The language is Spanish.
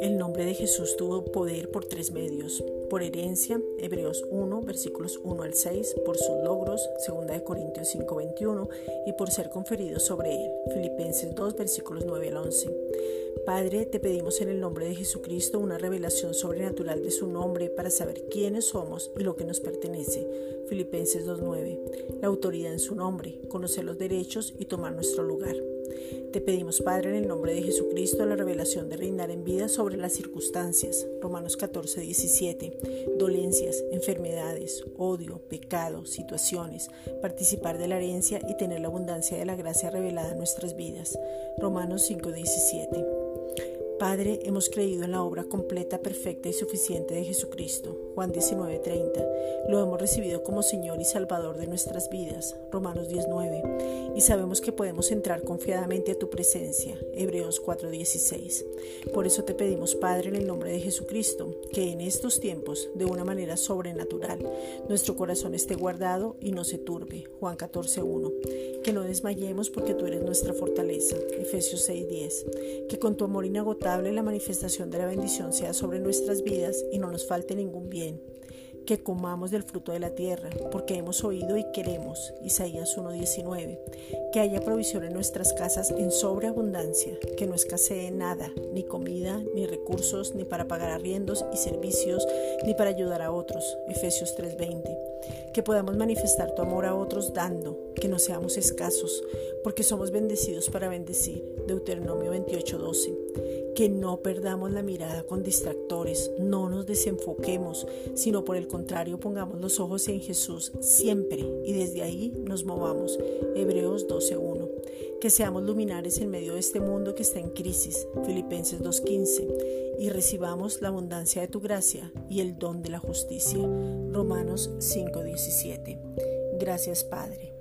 El nombre de Jesús tuvo poder por tres medios. Por herencia, Hebreos 1, versículos 1 al 6, por sus logros, 2 Corintios 5, 21, y por ser conferido sobre él, Filipenses 2, versículos 9 al 11. Padre, te pedimos en el nombre de Jesucristo una revelación sobrenatural de su nombre para saber quiénes somos y lo que nos pertenece. Filipenses 2.9. La autoridad en su nombre, conocer los derechos y tomar nuestro lugar. Te pedimos, Padre, en el nombre de Jesucristo, la revelación de reinar en vida sobre las circunstancias. Romanos 14, 17. Dolencias, enfermedades, odio, pecado, situaciones. Participar de la herencia y tener la abundancia de la gracia revelada en nuestras vidas. Romanos 5, 17. Padre, hemos creído en la obra completa, perfecta y suficiente de Jesucristo. Juan 19:30. Lo hemos recibido como Señor y Salvador de nuestras vidas. Romanos 19. Y sabemos que podemos entrar confiadamente a tu presencia. Hebreos 4:16. Por eso te pedimos, Padre, en el nombre de Jesucristo, que en estos tiempos, de una manera sobrenatural, nuestro corazón esté guardado y no se turbe. Juan 14:1. Que no desmayemos porque tú eres nuestra fortaleza. Efesios 6:10. Que con tu amor la manifestación de la bendición sea sobre nuestras vidas y no nos falte ningún bien. Que comamos del fruto de la tierra, porque hemos oído y queremos. Isaías 1:19. Que haya provisión en nuestras casas en sobreabundancia, que no escasee nada, ni comida, ni recursos, ni para pagar arriendos y servicios, ni para ayudar a otros. Efesios 3:20 que podamos manifestar tu amor a otros dando, que no seamos escasos, porque somos bendecidos para bendecir. Deuteronomio 28:12. Que no perdamos la mirada con distractores, no nos desenfoquemos, sino por el contrario pongamos los ojos en Jesús siempre y desde ahí nos movamos. Hebreos 12:1. Que seamos luminares en medio de este mundo que está en crisis. Filipenses 2:15 y recibamos la abundancia de tu gracia y el don de la justicia. Romanos 5:17. Gracias Padre.